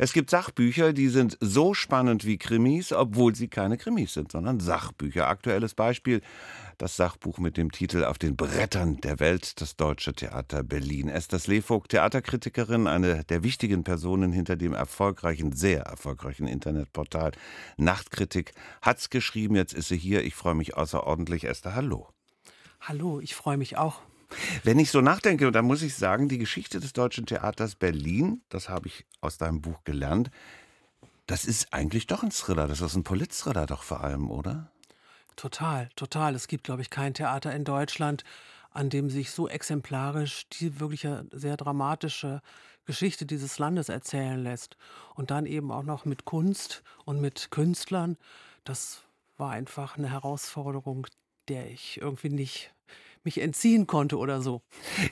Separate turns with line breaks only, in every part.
Es gibt Sachbücher, die sind so spannend wie Krimis, obwohl sie keine Krimis sind, sondern Sachbücher. Aktuelles Beispiel, das Sachbuch mit dem Titel Auf den Brettern der Welt, das Deutsche Theater Berlin. Esther Slevogt, Theaterkritikerin, eine der wichtigen Personen hinter dem erfolgreichen, sehr erfolgreichen Internetportal Nachtkritik, hat's geschrieben. Jetzt ist sie hier. Ich freue mich außerordentlich. Esther, hallo.
Hallo, ich freue mich auch.
Wenn ich so nachdenke, dann muss ich sagen, die Geschichte des Deutschen Theaters Berlin, das habe ich aus deinem Buch gelernt, das ist eigentlich doch ein Thriller. Das ist ein Polit-Thriller doch vor allem, oder?
Total, total. Es gibt, glaube ich, kein Theater in Deutschland, an dem sich so exemplarisch die wirklich sehr dramatische Geschichte dieses Landes erzählen lässt. Und dann eben auch noch mit Kunst und mit Künstlern. Das war einfach eine Herausforderung, der ich irgendwie nicht mich entziehen konnte oder so.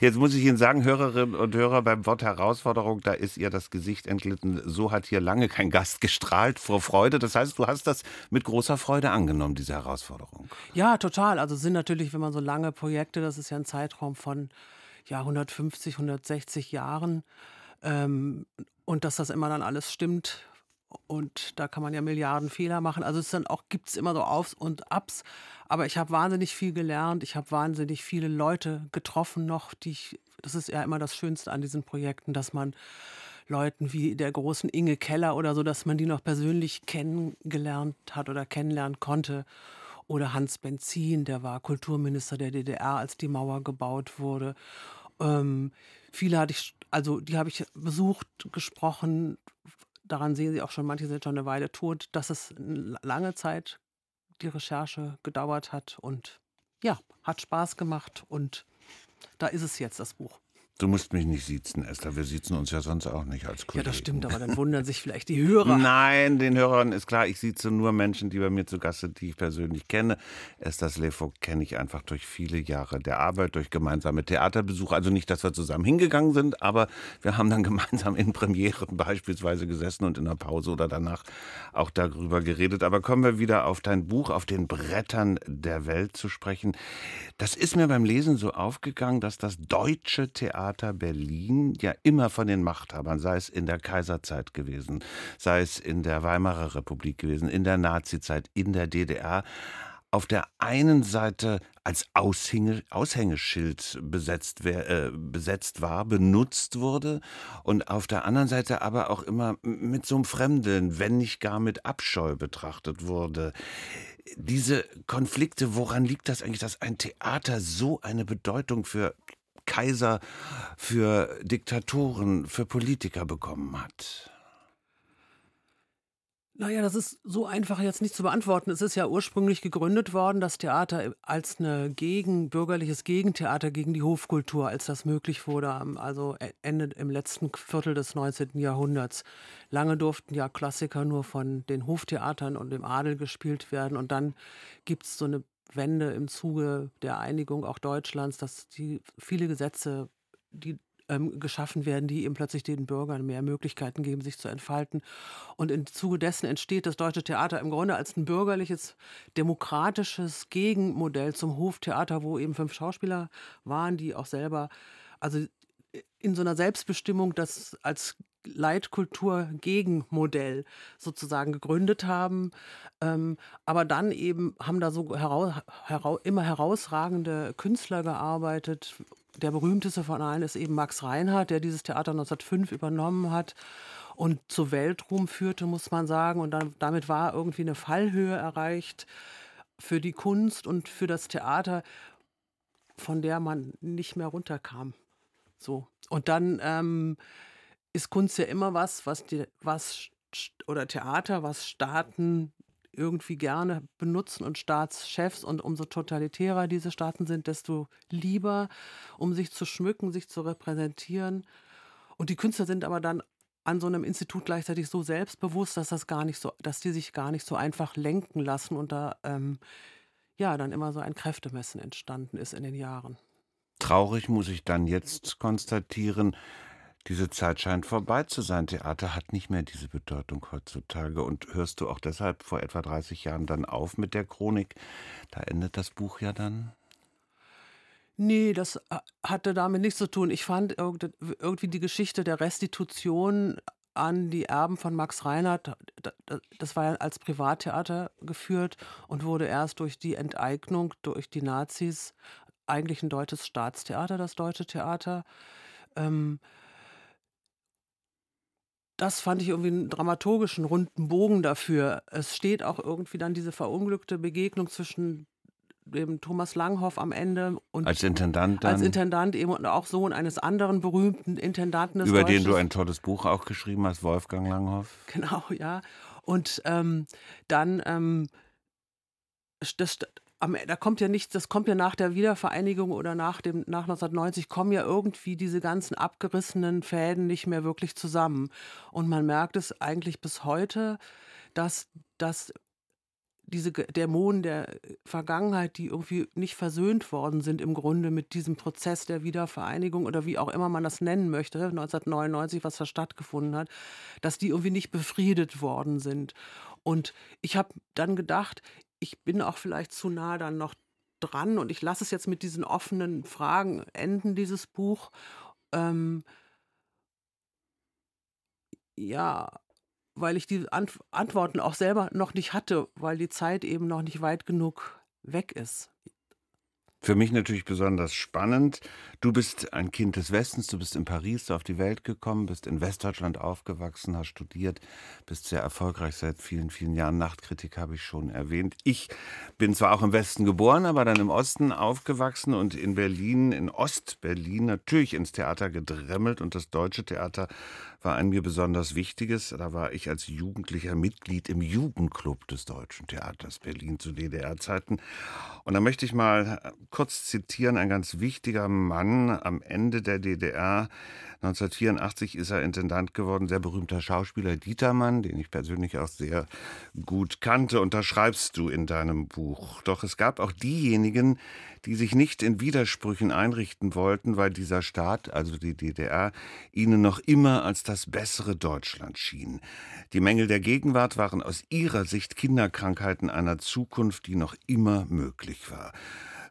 Jetzt muss ich Ihnen sagen, Hörerinnen und Hörer, beim Wort Herausforderung, da ist ihr das Gesicht entglitten. So hat hier lange kein Gast gestrahlt vor Freude. Das heißt, du hast das mit großer Freude angenommen, diese Herausforderung.
Ja, total. Also sind natürlich, wenn man so lange Projekte, das ist ja ein Zeitraum von ja, 150, 160 Jahren, ähm, und dass das immer dann alles stimmt, und da kann man ja Milliarden Fehler machen. Also es dann auch gibt es immer so Aufs und Abs. Aber ich habe wahnsinnig viel gelernt. Ich habe wahnsinnig viele Leute getroffen noch, die ich, das ist ja immer das Schönste an diesen Projekten, dass man Leuten wie der großen Inge Keller oder so, dass man die noch persönlich kennengelernt hat oder kennenlernen konnte. Oder Hans Benzin, der war Kulturminister der DDR, als die Mauer gebaut wurde. Ähm, viele hatte ich, also die habe ich besucht, gesprochen, daran sehen Sie auch schon, manche sind schon eine Weile tot, dass es lange Zeit die Recherche gedauert hat und ja, hat Spaß gemacht und da ist es jetzt, das Buch.
Du musst mich nicht siezen, Esther. Wir siezen uns ja sonst auch nicht als Kollegen.
Ja, das stimmt, aber dann wundern sich vielleicht die Hörer.
Nein, den Hörern ist klar, ich sieze nur Menschen, die bei mir zu Gast sind, die ich persönlich kenne. Esther Slevogt kenne ich einfach durch viele Jahre der Arbeit, durch gemeinsame Theaterbesuche. Also nicht, dass wir zusammen hingegangen sind, aber wir haben dann gemeinsam in Premieren beispielsweise gesessen und in der Pause oder danach auch darüber geredet. Aber kommen wir wieder auf dein Buch, auf den Brettern der Welt zu sprechen. Das ist mir beim Lesen so aufgegangen, dass das deutsche Theater Theater Berlin ja immer von den Machthabern, sei es in der Kaiserzeit gewesen, sei es in der Weimarer Republik gewesen, in der Nazizeit, in der DDR, auf der einen Seite als Aushänge, Aushängeschild besetzt, äh, besetzt war, benutzt wurde und auf der anderen Seite aber auch immer mit so einem Fremden, wenn nicht gar mit Abscheu betrachtet wurde. Diese Konflikte, woran liegt das eigentlich, dass ein Theater so eine Bedeutung für Kaiser, für Diktatoren, für Politiker bekommen hat?
Naja, das ist so einfach jetzt nicht zu beantworten. Es ist ja ursprünglich gegründet worden, das Theater als ein gegen, bürgerliches Gegentheater gegen die Hofkultur, als das möglich wurde, also e, Ende im letzten Viertel des 19. Jahrhunderts. Lange durften ja Klassiker nur von den Hoftheatern und dem Adel gespielt werden. Und dann gibt es so eine Wende im Zuge der Einigung auch Deutschlands, dass die viele Gesetze, die ähm, geschaffen werden, die eben plötzlich den Bürgern mehr Möglichkeiten geben, sich zu entfalten. Und im Zuge dessen entsteht das Deutsche Theater im Grunde als ein bürgerliches, demokratisches Gegenmodell zum Hoftheater, wo eben fünf Schauspieler waren, die auch selber, also in so einer Selbstbestimmung das als Leitkultur-Gegenmodell sozusagen gegründet haben. Ähm, aber dann eben haben da so herau herau immer herausragende Künstler gearbeitet. Der berühmteste von allen ist eben Max Reinhardt, der dieses Theater 1905 übernommen hat und zu Weltruhm führte, muss man sagen. Und dann, damit war irgendwie eine Fallhöhe erreicht für die Kunst und für das Theater, von der man nicht mehr runterkam. So. Und dann ähm, ist Kunst ja immer was, was, die, was oder Theater, was Staaten irgendwie gerne benutzen und Staatschefs und umso totalitärer diese Staaten sind, desto lieber, um sich zu schmücken, sich zu repräsentieren. Und die Künstler sind aber dann an so einem Institut gleichzeitig so selbstbewusst, dass das gar nicht so, dass die sich gar nicht so einfach lenken lassen und da ähm, ja dann immer so ein Kräftemessen entstanden ist in den Jahren.
Traurig muss ich dann jetzt konstatieren, diese Zeit scheint vorbei zu sein. Theater hat nicht mehr diese Bedeutung heutzutage. Und hörst du auch deshalb vor etwa 30 Jahren dann auf mit der Chronik? Da endet das Buch ja dann.
Nee, das äh, hatte damit nichts zu tun. Ich fand irgendwie die Geschichte der Restitution an die Erben von Max Reinhardt. Das war ja als Privattheater geführt und wurde erst durch die Enteignung durch die Nazis eigentlich ein deutsches Staatstheater, das Deutsche Theater. Ähm, das fand ich irgendwie einen dramaturgischen runden Bogen dafür. Es steht auch irgendwie dann diese verunglückte Begegnung zwischen dem Thomas Langhoff am Ende
und als Intendant
dann, als Intendant eben und auch Sohn eines anderen berühmten Intendanten
des über Deutsches. den du ein tolles Buch auch geschrieben hast, Wolfgang Langhoff.
Genau, ja. Und ähm, dann ähm, das, da kommt ja nichts, das kommt ja nach der Wiedervereinigung oder nach dem nach 1990 kommen ja irgendwie diese ganzen abgerissenen Fäden nicht mehr wirklich zusammen und man merkt es eigentlich bis heute, dass dass diese Dämonen der Vergangenheit, die irgendwie nicht versöhnt worden sind im Grunde mit diesem Prozess der Wiedervereinigung oder wie auch immer man das nennen möchte, 1999, was da stattgefunden hat, dass die irgendwie nicht befriedet worden sind. Und ich habe dann gedacht, ich bin auch vielleicht zu nah dann noch dran und ich lasse es jetzt mit diesen offenen Fragen enden, dieses Buch. Ähm, ja, weil ich die Ant Antworten auch selber noch nicht hatte, weil die Zeit eben noch nicht weit genug weg ist.
Für mich natürlich besonders spannend. Du bist ein Kind des Westens, du bist in Paris auf die Welt gekommen, bist in Westdeutschland aufgewachsen, hast studiert, bist sehr erfolgreich seit vielen, vielen Jahren. Nachtkritik habe ich schon erwähnt. Ich bin zwar auch im Westen geboren, aber dann im Osten aufgewachsen und in Berlin, in Ostberlin natürlich ins Theater gedremmelt und das deutsche Theater war ein mir besonders wichtiges. Da war ich als Jugendlicher Mitglied im Jugendclub des Deutschen Theaters Berlin zu DDR-Zeiten. Und da möchte ich mal äh, kurz zitieren, ein ganz wichtiger Mann am Ende der DDR. 1984 ist er Intendant geworden, sehr berühmter Schauspieler Dietermann, den ich persönlich auch sehr gut kannte. Und da schreibst du in deinem Buch. Doch es gab auch diejenigen, die sich nicht in Widersprüchen einrichten wollten, weil dieser Staat, also die DDR, ihnen noch immer als das bessere Deutschland schien. Die Mängel der Gegenwart waren aus ihrer Sicht Kinderkrankheiten einer Zukunft, die noch immer möglich war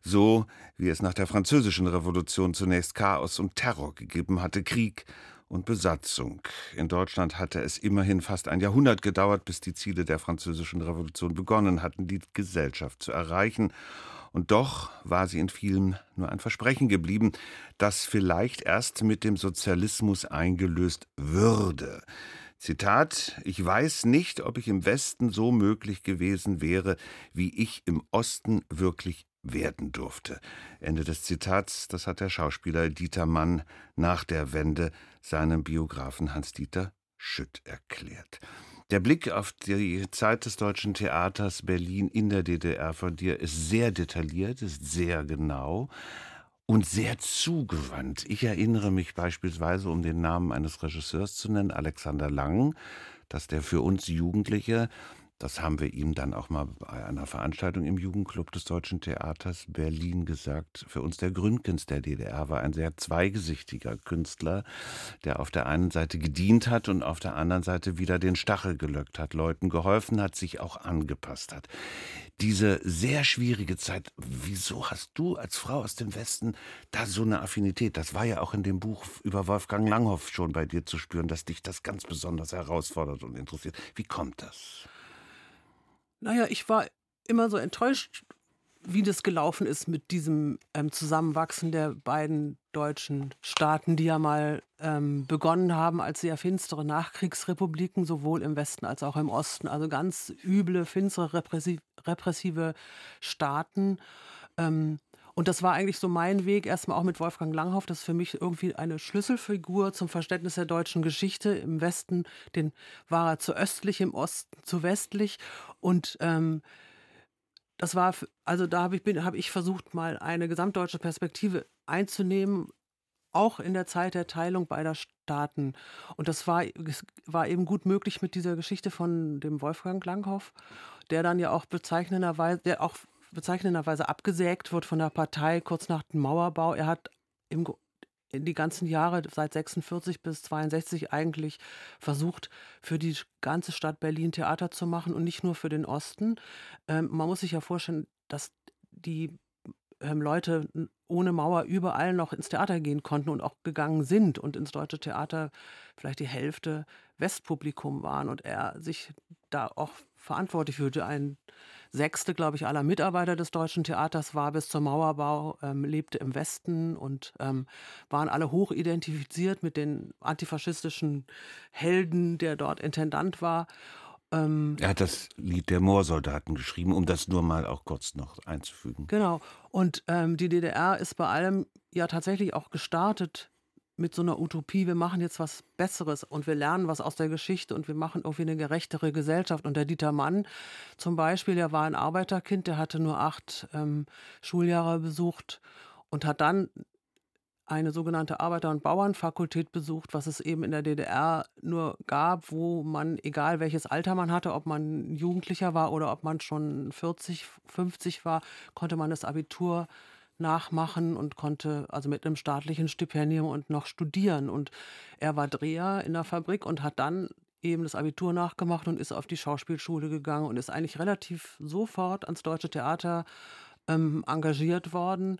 so wie es nach der Französischen Revolution zunächst Chaos und Terror gegeben hatte, Krieg und Besatzung. In Deutschland hatte es immerhin fast ein Jahrhundert gedauert, bis die Ziele der Französischen Revolution begonnen hatten, die Gesellschaft zu erreichen. Und doch war sie in vielen nur ein Versprechen geblieben, das vielleicht erst mit dem Sozialismus eingelöst würde. Zitat, ich weiß nicht, ob ich im Westen so möglich gewesen wäre, wie ich im Osten wirklich werden durfte. Ende des Zitats, das hat der Schauspieler Dieter Mann nach der Wende seinem Biografen Hans-Dieter Schütt erklärt. Der Blick auf die Zeit des deutschen Theaters Berlin in der DDR von dir ist sehr detailliert, ist sehr genau und sehr zugewandt. Ich erinnere mich beispielsweise, um den Namen eines Regisseurs zu nennen, Alexander Lang, dass der für uns Jugendliche das haben wir ihm dann auch mal bei einer Veranstaltung im Jugendclub des Deutschen Theaters Berlin gesagt. Für uns der Gründgens der DDR war ein sehr zweigesichtiger Künstler, der auf der einen Seite gedient hat und auf der anderen Seite wieder den Stachel gelöckt hat, Leuten geholfen hat, sich auch angepasst hat. Diese sehr schwierige Zeit, wieso hast du als Frau aus dem Westen da so eine Affinität? Das war ja auch in dem Buch über Wolfgang Langhoff schon bei dir zu spüren, dass dich das ganz besonders herausfordert und interessiert. Wie kommt das?
Naja, ich war immer so enttäuscht, wie das gelaufen ist mit diesem ähm, Zusammenwachsen der beiden deutschen Staaten, die ja mal ähm, begonnen haben als sehr finstere Nachkriegsrepubliken, sowohl im Westen als auch im Osten. Also ganz üble, finstere, repressiv, repressive Staaten. Ähm, und das war eigentlich so mein Weg, erstmal auch mit Wolfgang Langhoff. Das ist für mich irgendwie eine Schlüsselfigur zum Verständnis der deutschen Geschichte. Im Westen den war er zu östlich, im Osten zu westlich. Und ähm, das war, also da habe ich, hab ich versucht, mal eine gesamtdeutsche Perspektive einzunehmen, auch in der Zeit der Teilung beider Staaten. Und das war, war eben gut möglich mit dieser Geschichte von dem Wolfgang Langhoff, der dann ja auch bezeichnenderweise, der auch bezeichnenderweise abgesägt wird von der Partei kurz nach dem Mauerbau. Er hat im, die ganzen Jahre seit 46 bis 62 eigentlich versucht, für die ganze Stadt Berlin Theater zu machen und nicht nur für den Osten. Ähm, man muss sich ja vorstellen, dass die ähm, Leute ohne Mauer überall noch ins Theater gehen konnten und auch gegangen sind und ins deutsche Theater vielleicht die Hälfte Westpublikum waren und er sich da auch verantwortlich fühlte. Ein Sechste, glaube ich, aller Mitarbeiter des Deutschen Theaters war bis zum Mauerbau, ähm, lebte im Westen und ähm, waren alle hoch identifiziert mit den antifaschistischen Helden, der dort Intendant war.
Ähm, er hat das Lied der Moorsoldaten geschrieben, um das nur mal auch kurz noch einzufügen.
Genau. Und ähm, die DDR ist bei allem ja tatsächlich auch gestartet mit so einer Utopie, wir machen jetzt was Besseres und wir lernen was aus der Geschichte und wir machen irgendwie eine gerechtere Gesellschaft. Und der Dieter Mann zum Beispiel, der war ein Arbeiterkind, der hatte nur acht ähm, Schuljahre besucht und hat dann eine sogenannte Arbeiter- und Bauernfakultät besucht, was es eben in der DDR nur gab, wo man, egal welches Alter man hatte, ob man Jugendlicher war oder ob man schon 40, 50 war, konnte man das Abitur nachmachen und konnte also mit einem staatlichen Stipendium und noch studieren. Und er war Dreher in der Fabrik und hat dann eben das Abitur nachgemacht und ist auf die Schauspielschule gegangen und ist eigentlich relativ sofort ans Deutsche Theater ähm, engagiert worden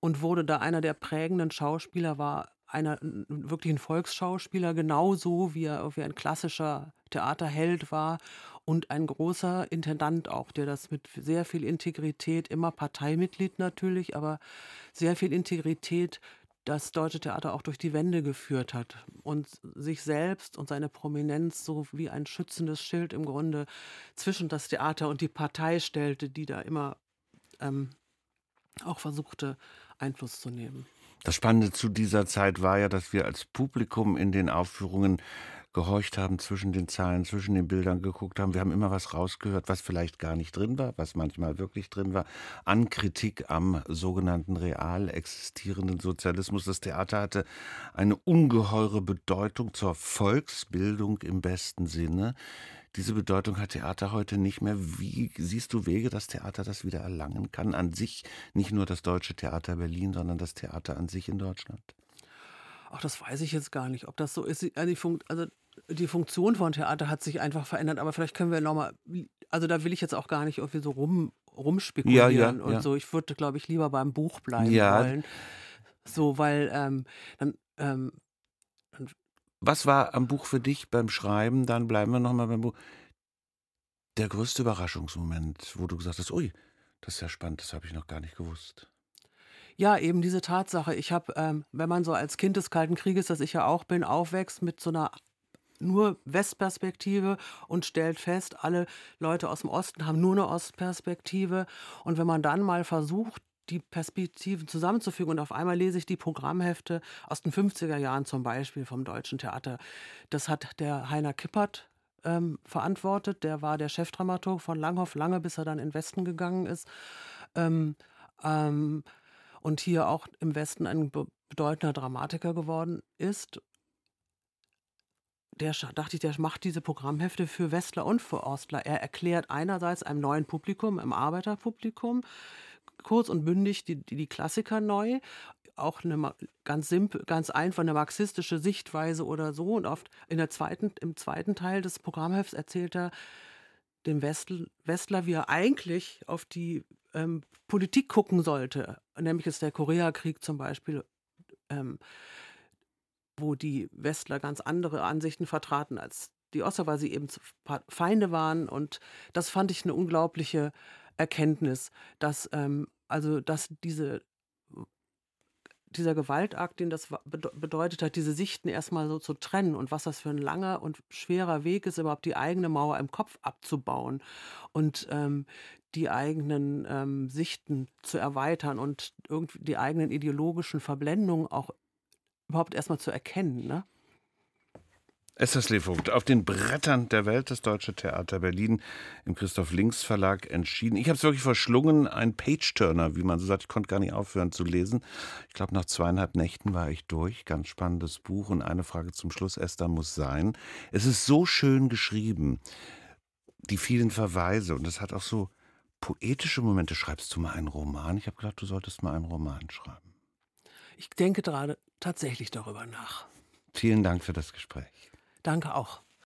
und wurde da einer der prägenden Schauspieler, war einer wirklich ein Volksschauspieler, genauso wie er wie ein klassischer Theaterheld war und ein großer Intendant auch, der das mit sehr viel Integrität, immer Parteimitglied natürlich, aber sehr viel Integrität das deutsche Theater auch durch die Wände geführt hat und sich selbst und seine Prominenz so wie ein schützendes Schild im Grunde zwischen das Theater und die Partei stellte, die da immer ähm, auch versuchte Einfluss zu nehmen.
Das Spannende zu dieser Zeit war ja, dass wir als Publikum in den Aufführungen gehorcht haben, zwischen den Zahlen, zwischen den Bildern geguckt haben. Wir haben immer was rausgehört, was vielleicht gar nicht drin war, was manchmal wirklich drin war, an Kritik am sogenannten real existierenden Sozialismus. Das Theater hatte eine ungeheure Bedeutung zur Volksbildung im besten Sinne. Diese Bedeutung hat Theater heute nicht mehr. Wie siehst du Wege, dass Theater das wieder erlangen kann? An sich nicht nur das Deutsche Theater Berlin, sondern das Theater an sich in Deutschland?
Ach, das weiß ich jetzt gar nicht, ob das so ist. Also die, Fun also die Funktion von Theater hat sich einfach verändert, aber vielleicht können wir nochmal, also da will ich jetzt auch gar nicht irgendwie so rum, rumspekulieren ja, ja, und ja. so. Ich würde, glaube ich, lieber beim Buch bleiben wollen. So, weil ähm, dann, ähm,
dann was war am Buch für dich beim Schreiben? Dann bleiben wir nochmal beim Buch. Der größte Überraschungsmoment, wo du gesagt hast, ui, das ist ja spannend, das habe ich noch gar nicht gewusst.
Ja, eben diese Tatsache. Ich habe, ähm, wenn man so als Kind des Kalten Krieges, das ich ja auch bin, aufwächst mit so einer nur Westperspektive und stellt fest, alle Leute aus dem Osten haben nur eine Ostperspektive. Und wenn man dann mal versucht, die Perspektiven zusammenzufügen. Und auf einmal lese ich die Programmhefte aus den 50er Jahren zum Beispiel vom Deutschen Theater. Das hat der Heiner Kippert ähm, verantwortet. Der war der Chefdramaturg von Langhoff lange, bis er dann in den Westen gegangen ist. Ähm, ähm, und hier auch im Westen ein bedeutender Dramatiker geworden ist. Der dachte ich, der macht diese Programmhefte für Westler und für Ostler. Er erklärt einerseits einem neuen Publikum, einem Arbeiterpublikum, kurz und bündig die, die, die Klassiker neu, auch eine ganz simpel, ganz einfach eine marxistische Sichtweise oder so. Und oft in der zweiten, im zweiten Teil des Programmhefts erzählt er dem Westl, Westler, wie er eigentlich auf die ähm, Politik gucken sollte. Nämlich ist der Koreakrieg zum Beispiel, ähm, wo die Westler ganz andere Ansichten vertraten als die Ostler, weil sie eben Feinde waren. Und das fand ich eine unglaubliche Erkenntnis, dass ähm, also dass diese dieser Gewaltakt, den das bedeutet hat, diese Sichten erstmal so zu trennen und was das für ein langer und schwerer Weg ist, überhaupt die eigene Mauer im Kopf abzubauen und ähm, die eigenen ähm, Sichten zu erweitern und irgendwie die eigenen ideologischen Verblendungen auch überhaupt erstmal zu erkennen. Ne?
Esther Slevogt, auf den Brettern der Welt, das Deutsche Theater Berlin im Christoph Links Verlag entschieden. Ich habe es wirklich verschlungen, ein Page-Turner, wie man so sagt. Ich konnte gar nicht aufhören zu lesen. Ich glaube, nach zweieinhalb Nächten war ich durch. Ganz spannendes Buch. Und eine Frage zum Schluss, Esther, muss sein. Es ist so schön geschrieben, die vielen Verweise. Und es hat auch so poetische Momente. Schreibst du mal einen Roman? Ich habe gedacht, du solltest mal einen Roman schreiben.
Ich denke gerade tatsächlich darüber nach.
Vielen Dank für das Gespräch.
Danke auch.